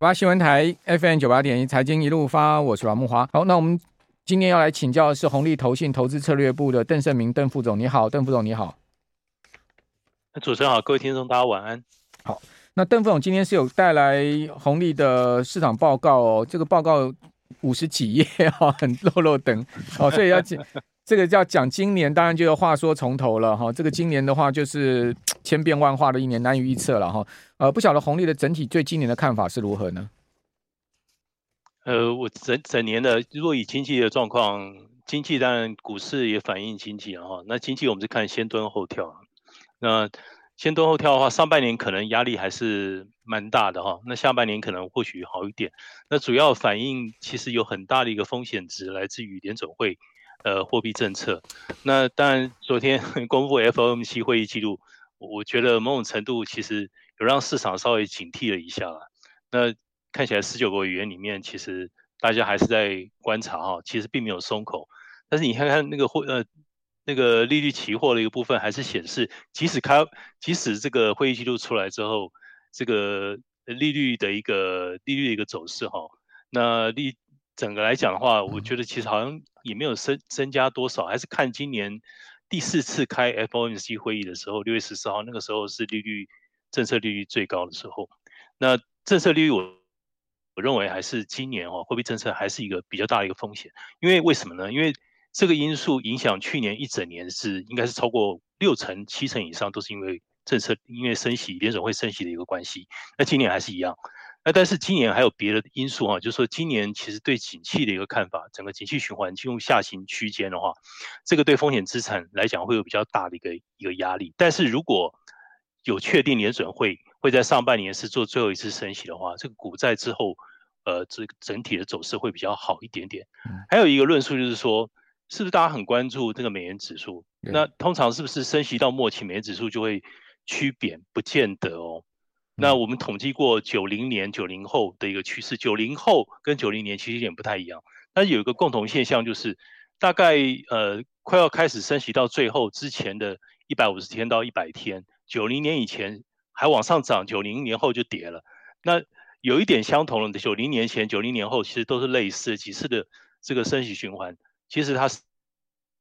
八新闻台 FM 九八点一财经一路发，我是阮木华。好，那我们今天要来请教的是红利投信投资策略部的邓胜明邓副总，你好，邓副总你好。主持人好，各位听众大家晚安。好，那邓副总今天是有带来红利的市场报告哦，这个报告五十几页哈，很落落长哦，所以要讲这个要讲今年，当然就要话说从头了哈。这个今年的话就是。千变万化的一年，难以预测了哈。呃，不晓得鸿利的整体对今年的看法是如何呢？呃，我整整年的，如果以经济的状况，经济当然股市也反映经济了哈。那经济我们是看先蹲后跳，那先蹲后跳的话，上半年可能压力还是蛮大的哈。那下半年可能或许好一点。那主要反映其实有很大的一个风险值来自于联准会呃货币政策。那当然昨天 公布 FOMC 会议记录。我觉得某种程度其实有让市场稍微警惕了一下了。那看起来十九个语言里面，其实大家还是在观察哈，其实并没有松口。但是你看看那个会呃那个利率期货的一个部分，还是显示即使开即使这个会议记录出来之后，这个利率的一个利率的一个走势哈，那利整个来讲的话，我觉得其实好像也没有增增加多少，还是看今年。第四次开 FOMC 会议的时候，六月十四号，那个时候是利率政策利率最高的时候。那政策利率，我我认为还是今年哦，货币政策还是一个比较大的一个风险。因为为什么呢？因为这个因素影响去年一整年是应该是超过六成、七成以上，都是因为政策，因为升息，联总会升息的一个关系。那今年还是一样。那但是今年还有别的因素啊，就是说今年其实对景气的一个看法，整个景气循环进入下行区间的话，这个对风险资产来讲会有比较大的一个一个压力。但是如果有确定年准会会在上半年是做最后一次升息的话，这个股债之后，呃，这个整体的走势会比较好一点点。还有一个论述就是说，是不是大家很关注这个美元指数？那通常是不是升息到末期，美元指数就会趋贬？不见得哦。那我们统计过九零年、九零后的一个趋势，九零后跟九零年其实有点不太一样，但有一个共同现象就是，大概呃快要开始升息到最后之前的一百五十天到一百天，九零年以前还往上涨，九零年后就跌了。那有一点相同的，九零年前、九零年后其实都是类似几次的这个升息循环，其实它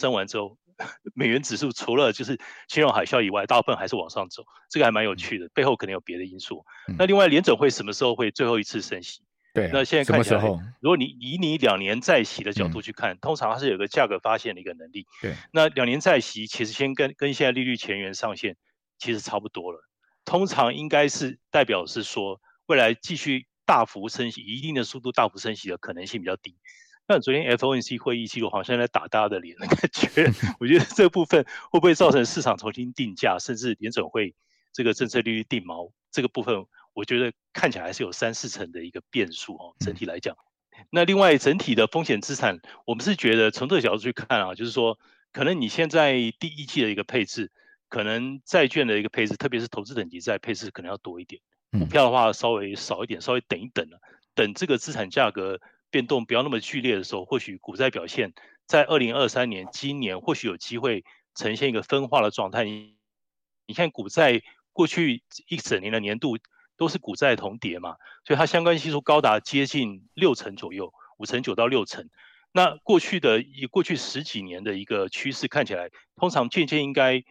升完之后。美元指数除了就是金融海啸以外，大部分还是往上走，这个还蛮有趣的，背后可能有别的因素。嗯、那另外，联准会什么时候会最后一次升息？对、啊，那现在看起来，如果你以你两年再息的角度去看，嗯、通常它是有个价格发现的一个能力。对，那两年再息其实先跟跟现在利率前缘上限其实差不多了，通常应该是代表是说未来继续大幅升息，一定的速度大幅升息的可能性比较低。但昨天 FOMC 会议记录好像在打大家的脸的感觉，我觉得这部分会不会造成市场重新定价，甚至联准会这个政策利率定锚这个部分，我觉得看起来还是有三四成的一个变数哦。整体来讲，那另外整体的风险资产，我们是觉得从这个角度去看啊，就是说可能你现在第一季的一个配置，可能债券的一个配置，特别是投资等级债配置可能要多一点，股票的话稍微少一点，稍微等一等了，等这个资产价格。变动不要那么剧烈的时候，或许股债表现在二零二三年今年或许有机会呈现一个分化的状态。你你看股债过去一整年的年度都是股债同跌嘛，所以它相关系数高达接近六成左右，五成九到六成。那过去的以过去十几年的一个趋势看起来，通常渐渐应该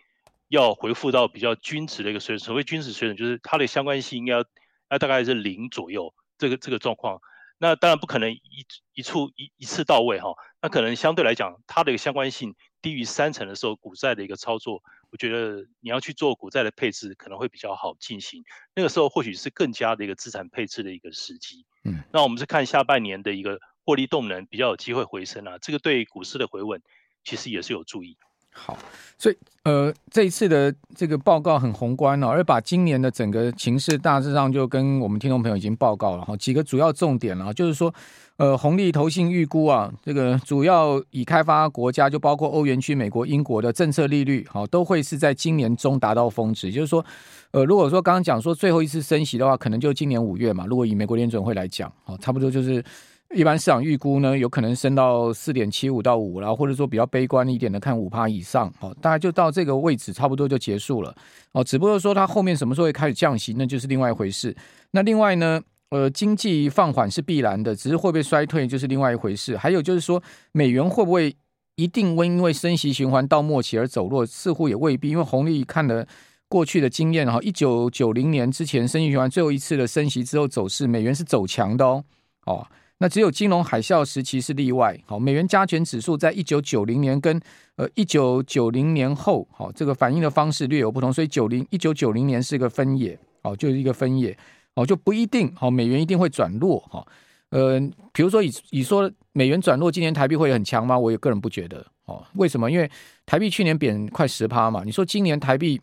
要恢复到比较均值的一个水准。所谓均值水准，就是它的相关性应该要大概是零左右，这个这个状况。那当然不可能一一处一一次到位哈，那可能相对来讲，它的一个相关性低于三成的时候，股债的一个操作，我觉得你要去做股债的配置可能会比较好进行。那个时候或许是更加的一个资产配置的一个时机。嗯，那我们是看下半年的一个获利动能比较有机会回升啊，这个对股市的回稳其实也是有助益。好，所以呃，这一次的这个报告很宏观哦，而把今年的整个情势大致上就跟我们听众朋友已经报告了哈，几个主要重点了，就是说，呃，红利投信预估啊，这个主要已开发国家就包括欧元区、美国、英国的政策利率，好，都会是在今年中达到峰值，就是说，呃，如果说刚刚讲说最后一次升息的话，可能就今年五月嘛，如果以美国联准会来讲，好，差不多就是。一般市场预估呢，有可能升到四点七五到五，然后或者说比较悲观一点的，看五趴以上，哦，大概就到这个位置，差不多就结束了，哦，只不过说它后面什么时候会开始降息，那就是另外一回事。那另外呢，呃，经济放缓是必然的，只是会不会衰退就是另外一回事。还有就是说，美元会不会一定会因为升息循环到末期而走弱？似乎也未必，因为红利看了过去的经验哈，一九九零年之前升息循环最后一次的升息之后走势，美元是走强的哦。哦，那只有金融海啸时期是例外。好，美元加权指数在一九九零年跟呃一九九零年后，好，这个反应的方式略有不同，所以九零一九九零年是一个分野，哦，就是一个分野，哦，就不一定，好，美元一定会转弱，哈，呃，比如说以以说美元转弱，今年台币会很强吗？我也个人不觉得，哦，为什么？因为台币去年贬快十趴嘛，你说今年台币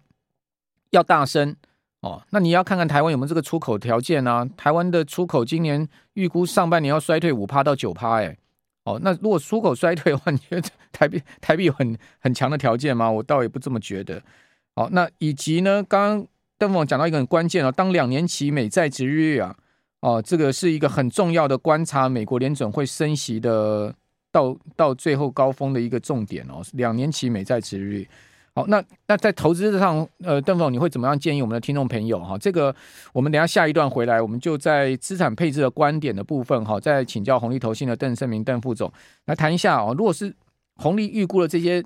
要大升？哦，那你要看看台湾有没有这个出口条件啊？台湾的出口今年预估上半年要衰退五趴到九趴，哎，哦，那如果出口衰退的话，你觉得台币 台币有很很强的条件吗？我倒也不这么觉得。好，那以及呢，刚刚邓总讲到一个很关键哦，当两年期美债殖利率啊，哦，这个是一个很重要的观察美国联准会升息的到到最后高峰的一个重点哦，两年期美债殖利率。好，那那在投资上，呃，邓总，你会怎么样建议我们的听众朋友哈？这个我们等下下一段回来，我们就在资产配置的观点的部分哈，再请教红利投信的邓胜明邓副总来谈一下哦。如果是红利预估的这些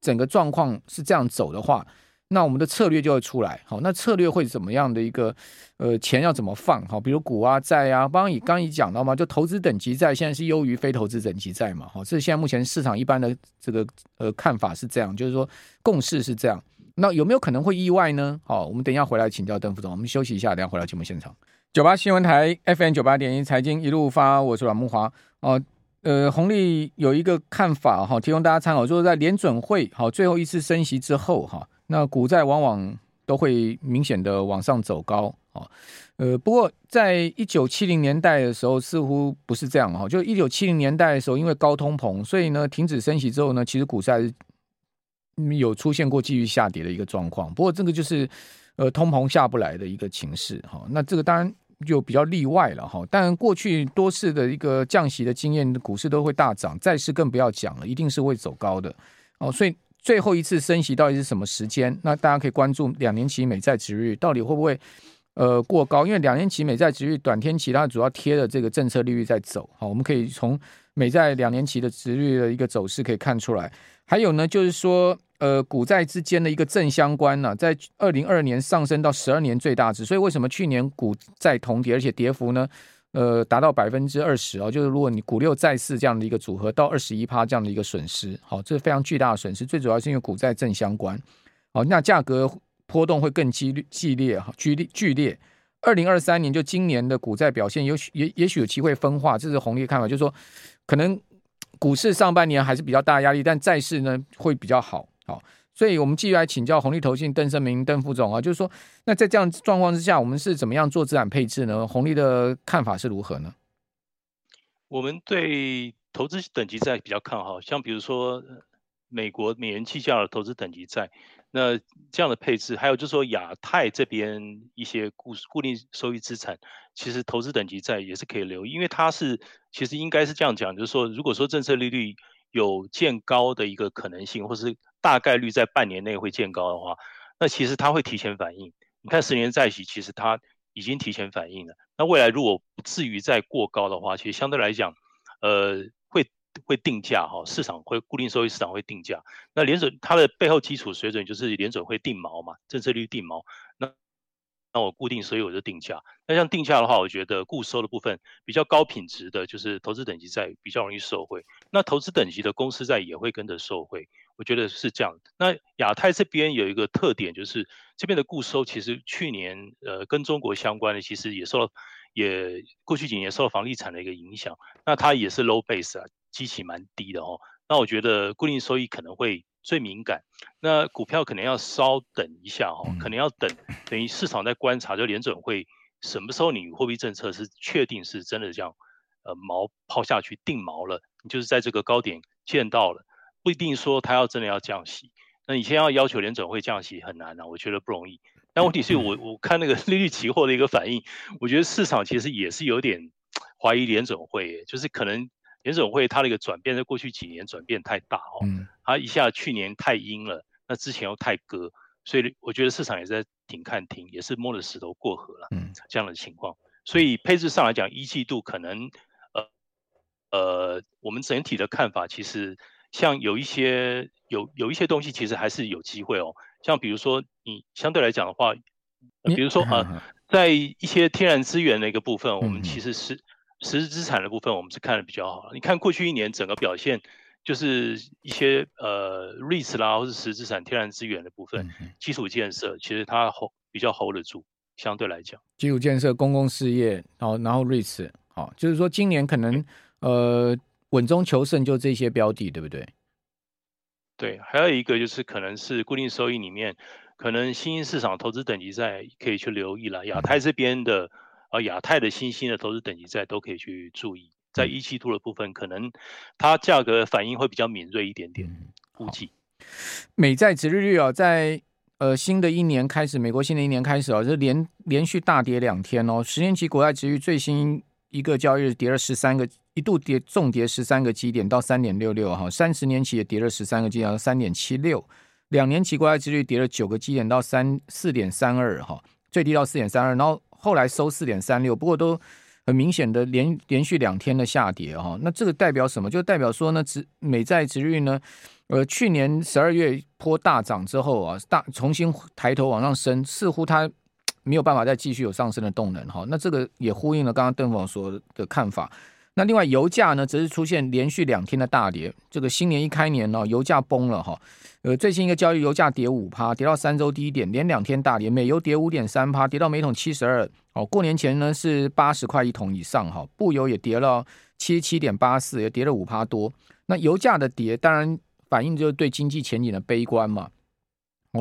整个状况是这样走的话。那我们的策略就会出来，好，那策略会怎么样的一个，呃，钱要怎么放，好，比如股啊、债啊，刚刚你刚刚已讲到嘛，就投资等级债现在是优于非投资等级债嘛，好，这是现在目前市场一般的这个呃看法是这样，就是说共识是这样，那有没有可能会意外呢？好，我们等一下回来请教邓副总，我们休息一下，等下回来节目现场，九八新闻台 FM 九八点一财经一路发，我是阮慕驊，哦，呃，红利有一个看法哈，提供大家参考，就是在联准会好最后一次升息之后哈。那股债往往都会明显的往上走高啊，呃，不过在一九七零年代的时候似乎不是这样哈，就一九七零年代的时候，因为高通膨，所以呢停止升息之后呢，其实股债有出现过继续下跌的一个状况。不过这个就是呃通膨下不来的一个情势哈，那这个当然就比较例外了哈。但过去多次的一个降息的经验，股市都会大涨，债市更不要讲了，一定是会走高的哦，所以。最后一次升息到底是什么时间？那大家可以关注两年期美债殖利率到底会不会呃过高？因为两年期美债殖利率短天期它主要贴的这个政策利率在走，好，我们可以从美债两年期的殖利率的一个走势可以看出来。还有呢，就是说呃股债之间的一个正相关呢、在二零二二年上升到十二年最大值，所以为什么去年股债同跌，而且跌幅呢？呃，达到百分之二十哦，就是如果你股六债四这样的一个组合，到二十一趴这样的一个损失，好，这是非常巨大的损失。最主要是因为股债正相关，好，那价格波动会更激烈、激烈哈、剧烈、剧烈。二零二三年就今年的股债表现，也许也也许有机会分化，这是红利看法，就是说可能股市上半年还是比较大压力，但债市呢会比较好，好。所以，我们继续来请教红利投信邓胜明邓副总啊，就是说，那在这样状况之下，我们是怎么样做资产配置呢？红利的看法是如何呢？我们对投资等级债比较看好，像比如说美国美元计价的投资等级债，那这样的配置，还有就是说亚太这边一些固固定收益资产，其实投资等级债也是可以留，因为它是其实应该是这样讲，就是说，如果说政策利率有见高的一个可能性，或是大概率在半年内会见高的话，那其实它会提前反应。你看十年债息，其实它已经提前反应了。那未来如果不至于再过高的话，其实相对来讲，呃，会会定价哈，市场会固定收益市场会定价。那联准它的背后基础水准就是联准会定锚嘛，政策率定锚。那那我固定，所以我就定价。那像定价的话，我觉得固收的部分比较高品质的，就是投资等级债比较容易受惠。那投资等级的公司债也会跟着受惠，我觉得是这样。那亚太这边有一个特点，就是这边的固收其实去年呃跟中国相关的，其实也受到也过去几年受到房地产的一个影响。那它也是 low base 啊，基期蛮低的哦。那我觉得固定收益可能会。最敏感，那股票可能要稍等一下哦，可能要等，等于市场在观察，就联准会什么时候你货币政策是确定是真的这样，呃，锚抛下去定锚了，你就是在这个高点见到了，不一定说他要真的要降息，那你现在要要求联准会降息很难啊，我觉得不容易。但问题是我我看那个利率期货的一个反应，我觉得市场其实也是有点怀疑联准会，就是可能。联准会它的一个转变，在过去几年转变太大哦，它一下去年太鹰了，那之前又太割，所以我觉得市场也在停看停，也是摸着石头过河了，嗯，这样的情况，所以配置上来讲，一季度可能呃呃，我们整体的看法其实像有一些有有一些东西其实还是有机会哦，像比如说你相对来讲的话，比如说呃，在一些天然资源的一个部分，我们其实是实质资产的部分，我们是看的比较好。你看过去一年整个表现。就是一些呃 REITs 啦，或是实质资产、天然资源的部分，嗯、基础建设其实它 hold 比较 hold 得住，相对来讲，基础建设、公共事业，然后然后 REITs，好，就是说今年可能呃稳中求胜，就这些标的，对不对？对，还有一个就是可能是固定收益里面，可能新兴市场投资等级债可以去留意了，亚太这边的呃亚太的新兴的投资等级债都可以去注意。在一季度的部分，可能它价格反应会比较敏锐一点点，估计。美债值利率啊，在呃新的一年开始，美国新的一年开始啊，就连连续大跌两天哦。十年期国债殖利率最新一个交易日跌了十三个，一度跌重跌十三个基点到三点六六哈。三十年期也跌了十三个基点到三点七六，两年期国债利率跌了九个基点到三四点三二哈，最低到四点三二，然后后来收四点三六，不过都。很明显的连连续两天的下跌哈，那这个代表什么？就代表说呢，殖美债值率呢，呃，去年十二月波大涨之后啊，大重新抬头往上升，似乎它没有办法再继续有上升的动能哈。那这个也呼应了刚刚邓总说的看法。那另外油价呢，则是出现连续两天的大跌。这个新年一开年呢，油价崩了哈。呃，最新一个交易，油价跌五趴，跌到三周低点，连两天大跌。美油跌五点三趴，跌到每桶七十二。哦，过年前呢是八十块一桶以上哈。布油也跌了七十七点八四，也跌了五趴多。那油价的跌，当然反映就是对经济前景的悲观嘛。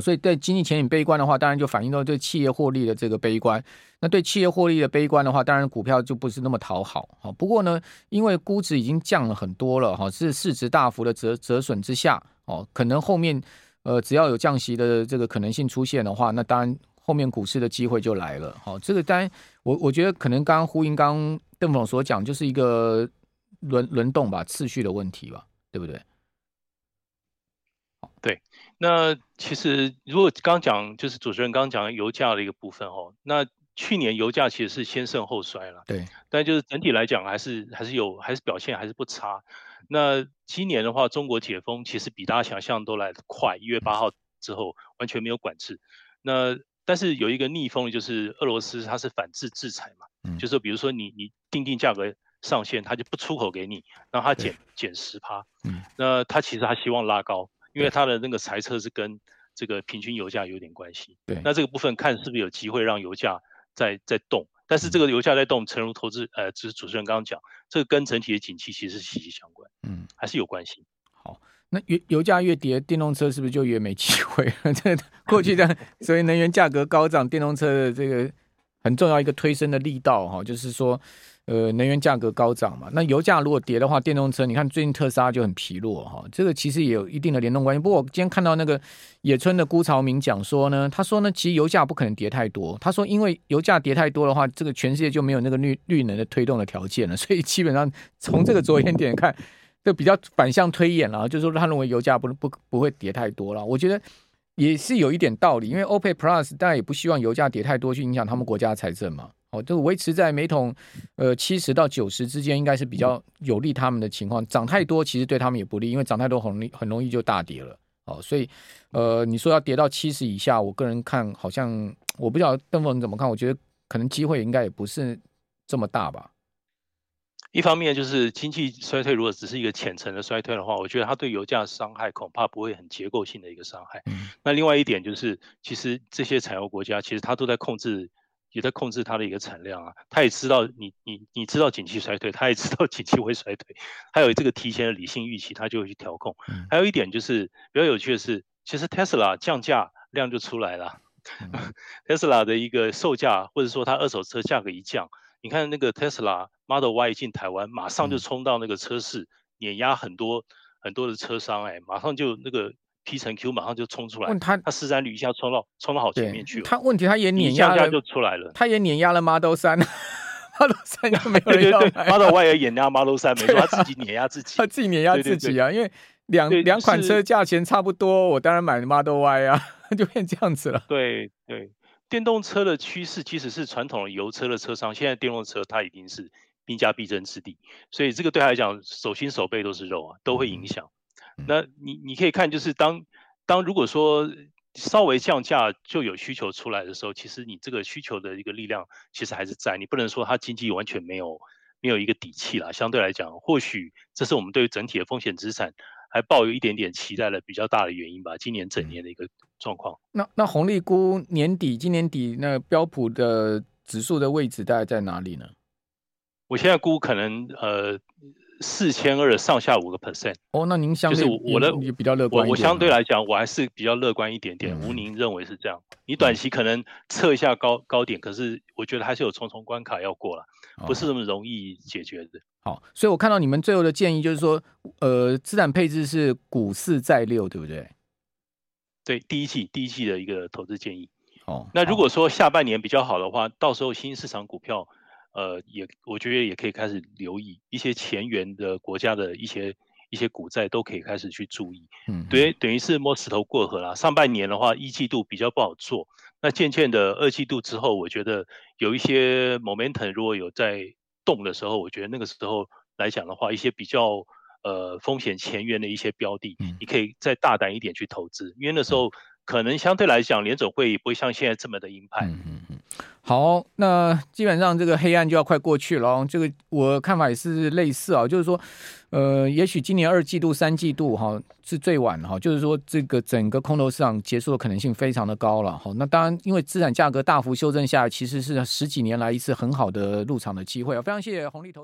所以对经济前景悲观的话，当然就反映到对企业获利的这个悲观。那对企业获利的悲观的话，当然股票就不是那么讨好。好，不过呢，因为估值已经降了很多了，哈，是市值大幅的折折损之下，哦，可能后面呃只要有降息的这个可能性出现的话，那当然后面股市的机会就来了。好，这个当然我我觉得可能刚刚呼应刚邓总所讲，就是一个轮轮动吧，次序的问题吧，对不对？对。那其实，如果刚讲就是主持人刚讲油价的一个部分哦，那去年油价其实是先盛后衰了，对。但就是整体来讲，还是还是有，还是表现还是不差。那今年的话，中国解封其实比大家想象都来得快，一月八号之后完全没有管制。那但是有一个逆风，就是俄罗斯它是反制制裁嘛，嗯、就是比如说你你定定价格上限，它就不出口给你，让它减减十趴，嗯，那它其实它希望拉高。因为它的那个财测是跟这个平均油价有点关系，对，那这个部分看是不是有机会让油价在在动，但是这个油价在动，诚如投资，呃，就是主持人刚刚讲，这个跟整体的景气其实是息息相关，嗯，还是有关系。好，那油油价越跌，电动车是不是就越没机会？这过去的所以能源价格高涨，电动车的这个很重要一个推升的力道哈，就是说。呃，能源价格高涨嘛，那油价如果跌的话，电动车你看最近特斯拉就很疲弱哈，这个其实也有一定的联动关系。不过我今天看到那个野村的辜朝明讲说呢，他说呢，其实油价不可能跌太多，他说因为油价跌太多的话，这个全世界就没有那个绿绿能的推动的条件了，所以基本上从这个着眼点看，就比较反向推演了，就是说他认为油价不不不会跌太多了。我觉得也是有一点道理，因为 OPEC Plus 大家也不希望油价跌太多去影响他们国家的财政嘛。哦，就维持在每桶呃七十到九十之间，应该是比较有利他们的情况。涨太多其实对他们也不利，因为涨太多很容易很容易就大跌了。哦，所以呃，你说要跌到七十以下，我个人看好像我不知道邓峰怎么看，我觉得可能机会应该也不是这么大吧。一方面就是经济衰退，如果只是一个浅层的衰退的话，我觉得它对油价的伤害恐怕不会很结构性的一个伤害。嗯。那另外一点就是，其实这些产油国家其实它都在控制。也在控制它的一个产量啊，他也知道你你你知道景气衰退，他也知道景气会衰退，还有这个提前的理性预期，他就会去调控。嗯、还有一点就是比较有趣的是，其实 Tesla 降价量就出来了，，Tesla 的一个售价或者说它二手车价格一降，你看那个 Tesla Model Y 一进台湾，马上就冲到那个车市，碾压很多很多的车商，哎，马上就那个。P 乘 Q 马上就冲出来，问他他市占率一下冲到冲到好前面去了。他问题他也碾压了，就出来了。他也碾压了 Model 3，Model 3 就没有人要买。Model Y 也碾压 Model 三没错，他自己碾压自己，他自己碾压自己啊。因为两两款车价钱差不多，我当然买 Model Y 啊，就变这样子了。对对电动车的趋势，其实是传统的油车的车商，现在电动车它已经是兵家必争之地，所以这个对他来讲，手心手背都是肉啊，都会影响。那你你可以看，就是当当如果说稍微降价就有需求出来的时候，其实你这个需求的一个力量其实还是在，你不能说它经济完全没有没有一个底气了。相对来讲，或许这是我们对于整体的风险资产还抱有一点点期待的比较大的原因吧。今年整年的一个状况。那那红利估年底今年底那标普的指数的位置大概在哪里呢？我现在估可能呃四千二上下五个 percent 哦，那您相对就是我的比较乐观，我我相对来讲我还是比较乐观一点点。吴宁认为是这样，你短期可能测一下高高点，可是我觉得还是有重重关卡要过了，不是那么容易解决的。好，所以我看到你们最后的建议就是说，呃，资产配置是股四债六，对不对？对，第一季第一季的一个投资建议。哦，那如果说下半年比较好的话，到时候新市场股票。呃，也我觉得也可以开始留意一些前沿的国家的一些一些股债，都可以开始去注意。嗯，对，等于是摸石头过河啦。上半年的话，一季度比较不好做，那渐渐的二季度之后，我觉得有一些 momentum 如果有在动的时候，我觉得那个时候来讲的话，一些比较呃风险前沿的一些标的，你可以再大胆一点去投资，因为那时候。可能相对来讲，联准会不会像现在这么的鹰派。嗯嗯嗯。好，那基本上这个黑暗就要快过去了。这个我看法也是类似啊，就是说，呃，也许今年二季度、三季度哈是最晚哈，就是说这个整个空头市场结束的可能性非常的高了。好，那当然，因为资产价格大幅修正下，其实是十几年来一次很好的入场的机会啊。非常谢谢红利投。